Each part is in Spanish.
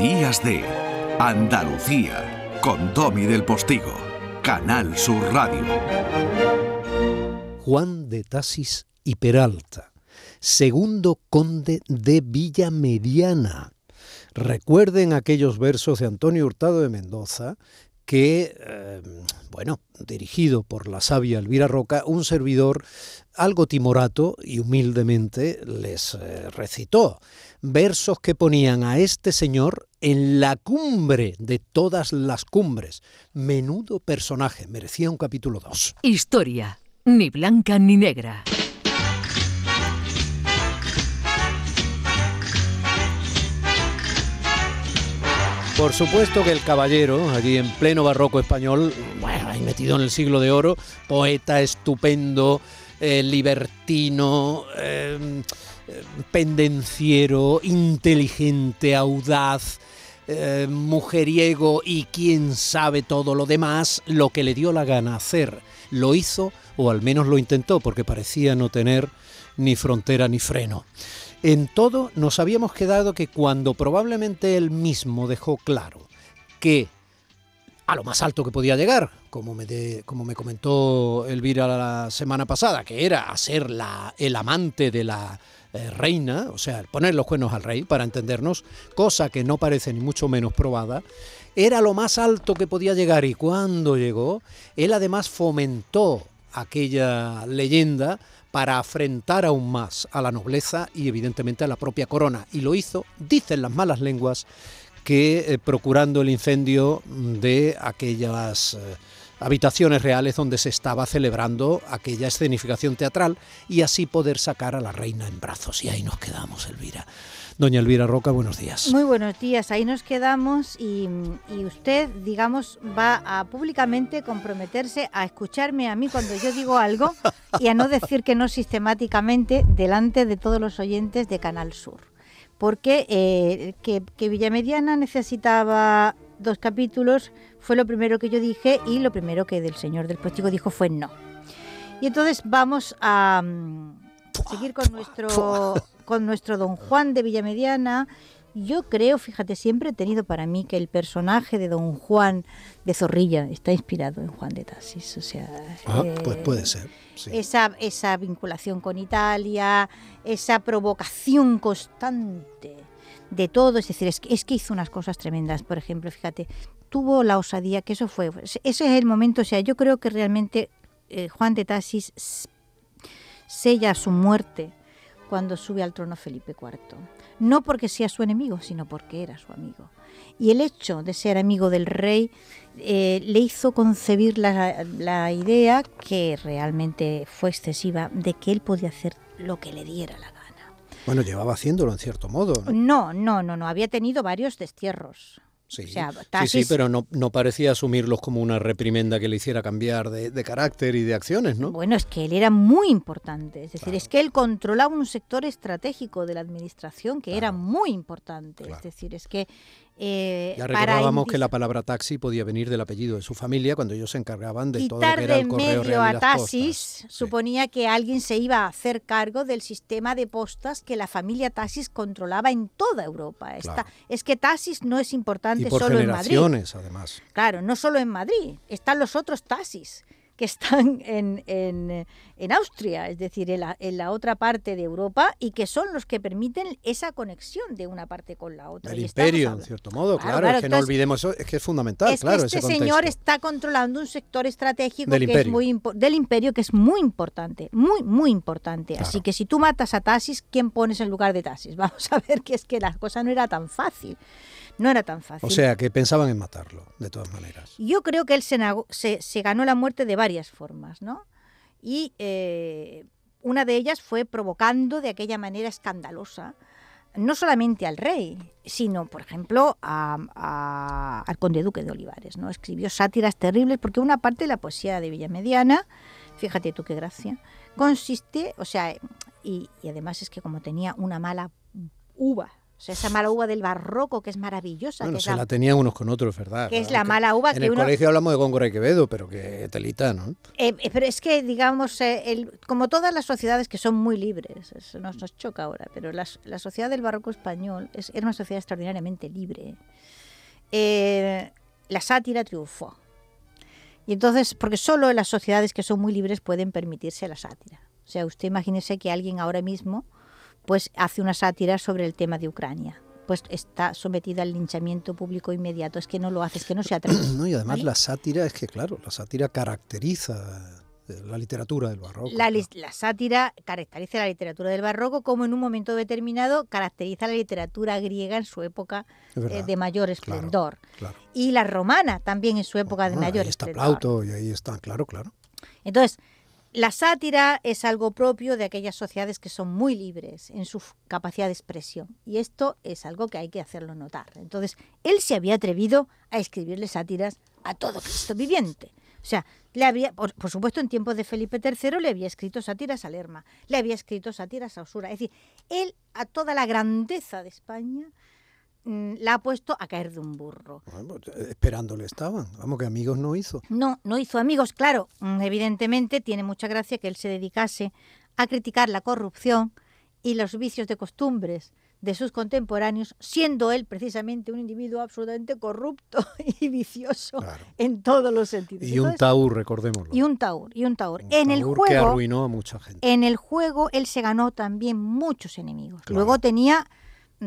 Días de Andalucía con Domi del Postigo, Canal Sur Radio. Juan de Tasis y Peralta, segundo conde de Villa Mediana. Recuerden aquellos versos de Antonio Hurtado de Mendoza que, eh, bueno, dirigido por la sabia Elvira Roca, un servidor algo timorato y humildemente les eh, recitó versos que ponían a este señor en la cumbre de todas las cumbres. Menudo personaje, merecía un capítulo 2. Historia, ni blanca ni negra. Por supuesto que el caballero, aquí en pleno barroco español, bueno, ahí metido en el siglo de oro, poeta estupendo, eh, libertino, eh, pendenciero, inteligente, audaz, eh, mujeriego y quién sabe todo lo demás, lo que le dio la gana hacer, lo hizo o al menos lo intentó porque parecía no tener ni frontera ni freno. En todo nos habíamos quedado que cuando probablemente él mismo dejó claro que a lo más alto que podía llegar, como me, como me comentó Elvira la semana pasada, que era ser la, el amante de la eh, reina, o sea, poner los cuernos al rey, para entendernos, cosa que no parece ni mucho menos probada, era lo más alto que podía llegar. Y cuando llegó, él además fomentó aquella leyenda para afrentar aún más a la nobleza y evidentemente a la propia corona. Y lo hizo, dicen las malas lenguas, que eh, procurando el incendio de aquellas eh, habitaciones reales donde se estaba celebrando aquella escenificación teatral y así poder sacar a la reina en brazos. Y ahí nos quedamos, Elvira. Doña Elvira Roca, buenos días. Muy buenos días, ahí nos quedamos y, usted, digamos, va a públicamente comprometerse a escucharme a mí cuando yo digo algo y a no decir que no sistemáticamente delante de todos los oyentes de Canal Sur. Porque eh, que, que Villamediana necesitaba dos capítulos fue lo primero que yo dije y lo primero que del señor del postigo dijo fue no. Y entonces vamos a mm, seguir con nuestro con nuestro don Juan de Villamediana. Yo creo, fíjate, siempre he tenido para mí que el personaje de don Juan de Zorrilla está inspirado en Juan de Tasis. O sea, ah, pues eh, puede ser. Esa, esa vinculación con Italia, esa provocación constante de todo, es decir, es que, es que hizo unas cosas tremendas. Por ejemplo, fíjate, tuvo la osadía, que eso fue, ese es el momento, o sea, yo creo que realmente eh, Juan de Tasis sella su muerte cuando sube al trono Felipe IV. No porque sea su enemigo, sino porque era su amigo. Y el hecho de ser amigo del rey eh, le hizo concebir la, la, idea, que realmente fue excesiva, de que él podía hacer lo que le diera la gana. Bueno, llevaba haciéndolo en cierto modo. No, no, no, no. Había tenido varios destierros. Sí, sí, pero no, no, parecía asumirlos como una reprimenda que le hiciera cambiar de, carácter y de acciones, ¿no? Bueno, es que él era muy importante, es decir, es que él controlaba un sector estratégico de la administración que era muy importante, es decir, es que eh, ya recordábamos que la palabra taxi podía venir del apellido de su familia cuando ellos se encargaban de todo lo que era el correo medio a Taxis suponía que alguien se iba a hacer cargo del sistema de postas que la familia Taxis controlaba en toda Europa. es que Taxis no es importante solo en Madrid. además. Claro, no solo en Madrid, están los otros Taxis que están en, en, Austria, es decir, en la, en la, otra parte de Europa, y que son los que permiten esa conexión de una parte con la otra. El imperio, en cierto modo, claro, es que no olvidemos eso, es que es fundamental, es claro. Que este señor está controlando un sector estratégico del, que imperio. Es muy del imperio que es muy importante, muy, muy importante. Así que si tú matas a Tasis, ¿quién pones en lugar de Tasis? Vamos a ver que es que la cosa no era tan fácil. No era tan fácil. O sea, que pensaban en matarlo, de todas maneras. Yo creo que él se, se, ganó la muerte de varias formas, ¿no? Y eh, una de ellas fue provocando de aquella manera escandalosa no solamente al rey, sino, por ejemplo, al conde duque de Olivares. ¿no? Escribió sátiras terribles porque una parte de la poesía de Villamediana, fíjate tú qué gracia, consiste, o sea, y, y además es que como tenía una mala uva O sea, esa mala uva del barroco que es maravillosa. Bueno, que se la- la tenían unos con otros, ¿verdad? que es la mala uva En que el uno- colegio hablamos de Góngora y Quevedo, pero que telita, ¿no? Eh, eh, pero es que, digamos, eh, el- como todas las sociedades que son muy libres, eso nos, nos choca ahora, pero las- la, sociedad del barroco español es, era una sociedad extraordinariamente libre. Eh, la sátira triunfó. Y entonces, porque solo las sociedades que son muy libres pueden permitirse la sátira. O sea, usted imagínese que alguien ahora mismo pues hace una sátira sobre el tema de Ucrania. Pues está sometida al linchamiento público inmediato. Es que no lo hace, es que no se atreve. No, y además ¿vale? la sátira, es que claro, la sátira caracteriza eh, la literatura del barroco. La, sátira caracteriza la literatura del barroco como en un momento determinado caracteriza la literatura griega en su época eh, de mayor esplendor. Claro. Y la romana también en su época de mayor ahí está esplendor. Plauto y ahí está, claro, claro. Entonces, la sátira es algo propio de aquellas sociedades que son muy libres en su capacidad de expresión. Y esto es algo que hay que hacerlo notar. Entonces, él se había atrevido a escribirle sátiras a todo Cristo viviente. O sea, le había, por, por supuesto, en tiempos de Felipe III le había escrito sátiras a Lerma, le había escrito sátiras a Osura. Es decir, él a toda la grandeza de España la ha puesto a caer de un burro. Bueno, pues, esperándole estaban. Vamos, que amigos no hizo. No, no hizo amigos, claro. mm, Evidentemente tiene mucha gracia que él se dedicase a criticar la corrupción y los vicios de costumbres de sus contemporáneos, siendo él precisamente un individuo absolutamente corrupto y vicioso Claro. en todos los sentidos. Y un taur, recordémoslo. y un taur, y un taur. Un en el taur que juego, arruinó a mucha gente. en el juego él se ganó también muchos enemigos. Claro. Luego tenía, mm,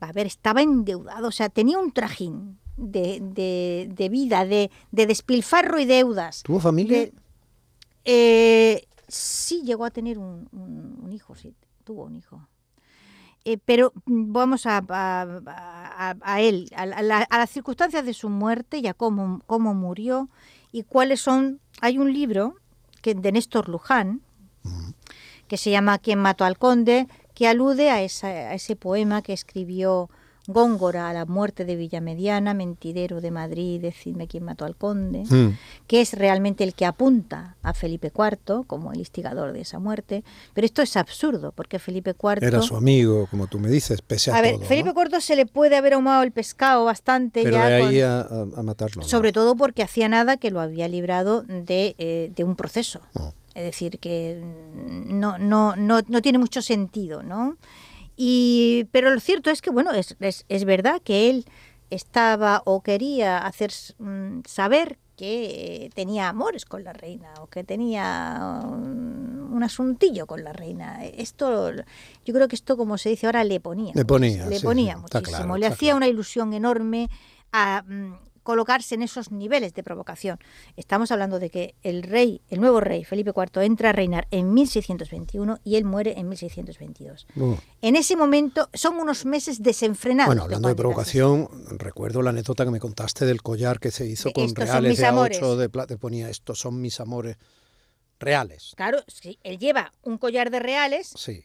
a ver, estaba endeudado, o sea, tenía un trajín de, de- de vida, de, de despilfarro y deudas. ¿Tuvo familia? eh, sí, llegó a tener un, un- un hijo, sí, tuvo un hijo. Eh, pero vamos a, a- a- a él, a, la- a la- a las circunstancias de su muerte y a cómo, cómo murió y cuáles son. Hay un libro que, de Néstor Luján que se llama ¿Quién mató al conde? Que alude a, esa- a ese poema que escribió Góngora a la muerte de Villamediana, mentidero de Madrid, decidme quién mató al conde Mm. que es realmente el que apunta a Felipe IV como el instigador de esa muerte. Pero esto es absurdo, porque Felipe IV... Era su amigo, como tú me dices, pese a, a ver, todo. Felipe ¿no? IV se le puede haber ahumado el pescado bastante Pero ya de ahí a, a- a matarlo. ¿no? sobre todo porque hacía nada que lo había librado de, eh, de un proceso. Es decir, que no, no, no, no tiene mucho sentido, ¿no? Y, pero lo cierto es que, bueno, es, es, es verdad que él estaba o quería hacer mm, saber que tenía amores con la reina o que tenía mm, un asuntillo con la reina. Esto, yo creo que esto, como se dice ahora, le ponía. Le ponía, Le sí, ponía sí, muchísimo. claro, le hacía claro. una ilusión enorme a mm, colocarse en esos niveles de provocación. Estamos hablando de que el rey, el nuevo rey, Felipe IV, entra a reinar en 1621 y él muere en 1622. Oh. En ese momento son unos meses desenfrenados. Bueno, hablando de provocación, recuerdo la anécdota que me contaste del collar que se hizo con estos reales de amores. A8 de plata. Ponía, estos son mis amores reales. Claro, sí, él lleva un collar de reales Sí.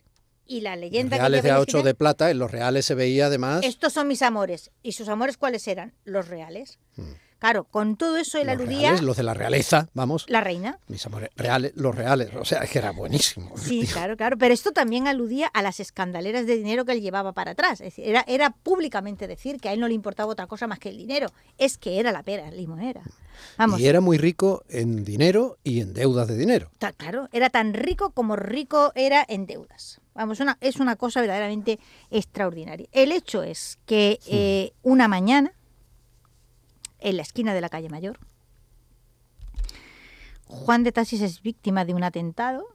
Y la leyenda reales que de lleva A8 original, de plata, en los reales se veía además Estos son mis amores. ¿Y sus amores cuáles eran? Los reales. Mm. Claro, con todo eso él los, aludía reales, los de la realeza, vamos, la reina. mis amores reales, los reales, o sea, es que era buenísimo. Sí, claro, claro. Pero esto también aludía a las escandaleras de dinero que él llevaba para atrás. Es decir, era, era públicamente decir que a él no le importaba otra cosa más que el dinero. Es que era la pera limonera. Vamos, Y era muy rico en dinero y en deudas de dinero. ta- claro, era tan rico como rico era en deudas. Vamos, una, es una cosa verdaderamente extraordinaria. El hecho es que eh, una mañana, en la esquina de la calle Mayor, Juan de Tasis es víctima de un atentado.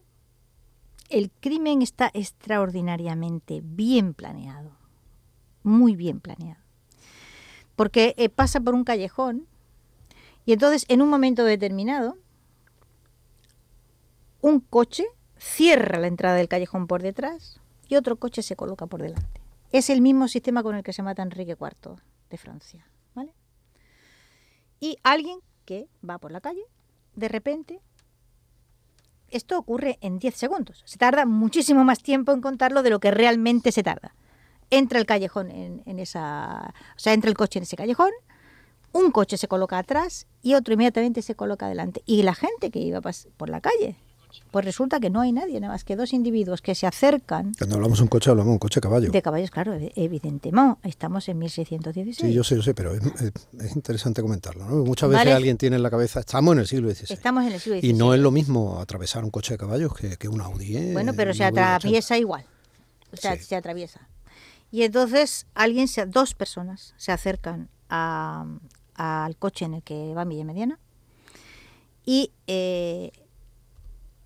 El crimen está extraordinariamente bien planeado, muy bien planeado, porque eh, pasa por un callejón y entonces en un momento determinado un coche cierra la entrada del callejón por detrás y otro coche se coloca por delante. Es el mismo sistema con el que se mata Enrique IV de Francia. Y alguien que va por la calle, de repente, esto ocurre en 10 segundos. Se tarda muchísimo más tiempo en contarlo de lo que realmente se tarda. Entra el callejón en, en esa, o sea, entra el coche en ese callejón, un coche se coloca atrás y otro inmediatamente se coloca adelante. Y la gente que iba por la calle Pues resulta que no hay nadie, nada más que dos individuos que se acercan. Cuando hablamos de un coche, hablamos de un coche caballo. De caballos, claro, evidentemente. Estamos en 1616. Sí, yo sé, yo sé, pero es, interesante comentarlo. ¿no? Muchas veces alguien tiene en la cabeza, estamos en el siglo XVI. Estamos en el siglo XVI. Y no es lo mismo atravesar un coche de caballos que, que un Audi. ¿eh? Bueno, pero se atraviesa igual. O sea, se atraviesa. Y entonces alguien, dos personas se acercan al coche en el que va Villa Mediana y eh,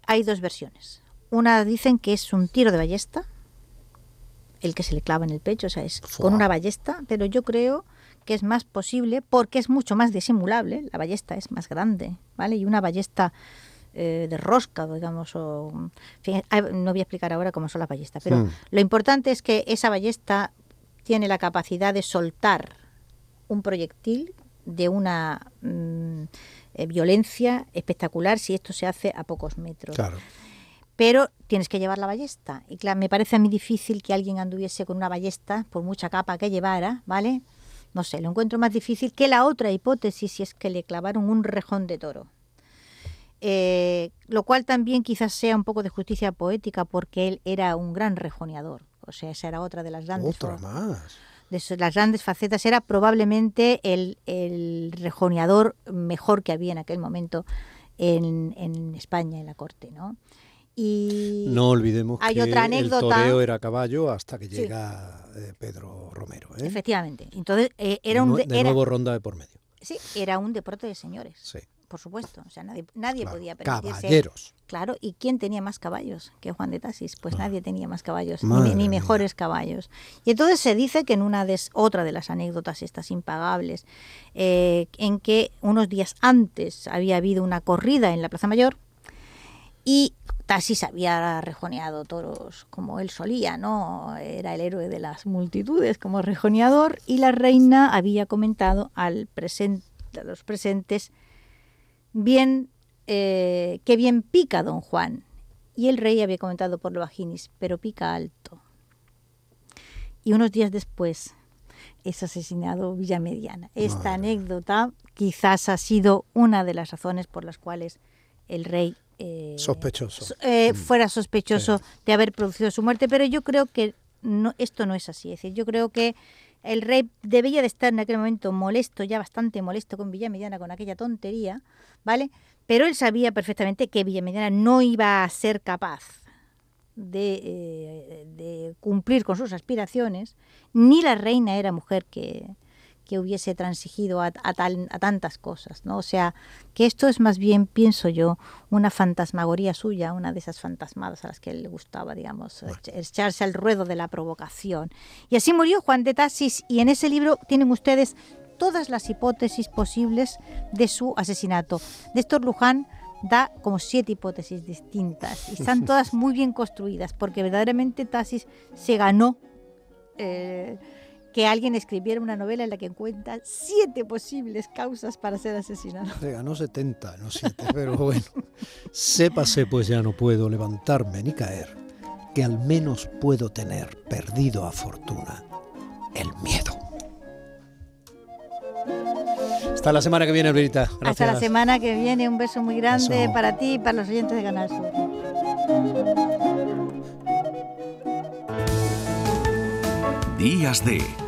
hay dos versiones. Una dicen que es un tiro de ballesta, el que se le clava en el pecho, o sea, es con una ballesta, pero yo creo que es más posible porque es mucho más disimulable, la ballesta es más grande, ¿vale? Y una ballesta eh, de rosca, digamos, o, no voy a explicar ahora cómo son las ballestas, pero hmm. lo importante es que esa ballesta tiene la capacidad de soltar un proyectil de una mm, eh, violencia espectacular si esto se hace a pocos metros. Pero tienes que llevar la ballesta. Y claro, me parece a mí difícil que alguien anduviese con una ballesta, por mucha capa que llevara, ¿vale? No sé, lo encuentro más difícil que la otra hipótesis, si es que le clavaron un rejón de toro. Eh, lo cual también quizás sea un poco de justicia poética porque él era un gran rejoneador. O sea, esa era otra de las grandes. Otra más de las grandes facetas, era probablemente el, el rejoneador mejor que había en aquel momento en, en España, en la corte, ¿no? Y no olvidemos que otra anécdota. el toreo era caballo hasta que llega eh, Pedro Romero. ¿eh? Efectivamente. Entonces, eh, era un... De, nuevo ronda de por medio. Sí, era un deporte de señores. Sí por supuesto. O sea, nadie, nadie podía permitirse. Caballeros. Claro, ¿y quién tenía más caballos que Juan de Tasis? Pues ah. nadie tenía más caballos, ni, mejores caballos. Y entonces se dice que en una de, otra de las anécdotas estas impagables, eh, en que unos días antes había habido una corrida en la Plaza Mayor y Tasis había rejoneado toros como él solía, ¿no? Era el héroe de las multitudes como rejoneador y la reina había comentado al presente, a los presentes bien, eh, qué bien pica don Juan. Y el rey había comentado por lo bajinis, pero pica alto. Y unos días después es asesinado Villamediana. Esta anécdota quizás ha sido una de las razones por las cuales el rey eh, sospechoso eh, mm. fuera sospechoso de haber producido su muerte, pero yo creo que no, esto no es así. Es decir, yo creo que el rey debía de estar en aquel momento molesto, ya bastante molesto con Villamediana, con aquella tontería, ¿vale? Pero él sabía perfectamente que Villamediana no iba a ser capaz de, eh, de cumplir con sus aspiraciones, ni la reina era mujer que, que hubiese transigido a, tal, a, tantas cosas, ¿no? O sea, que esto es más bien, pienso yo, una fantasmagoría suya, una de esas fantasmadas a las que él le gustaba, digamos, echarse al ruedo de la provocación. Y así murió Juan de Tasis y en ese libro tienen ustedes todas las hipótesis posibles de su asesinato. Néstor Luján da como siete hipótesis distintas y están todas muy bien construidas porque verdaderamente Tasis se ganó eh, que alguien escribiera una novela en la que cuenta siete posibles causas para ser asesinado. Se ganó 70, no siete, pero bueno. Sépase, pues ya no puedo levantarme ni caer, que al menos puedo tener perdido a fortuna el miedo. Hasta la semana que viene, Alberita. Hasta la semana que viene. Un beso muy grande para ti y para los oyentes de Canal Sur. Días de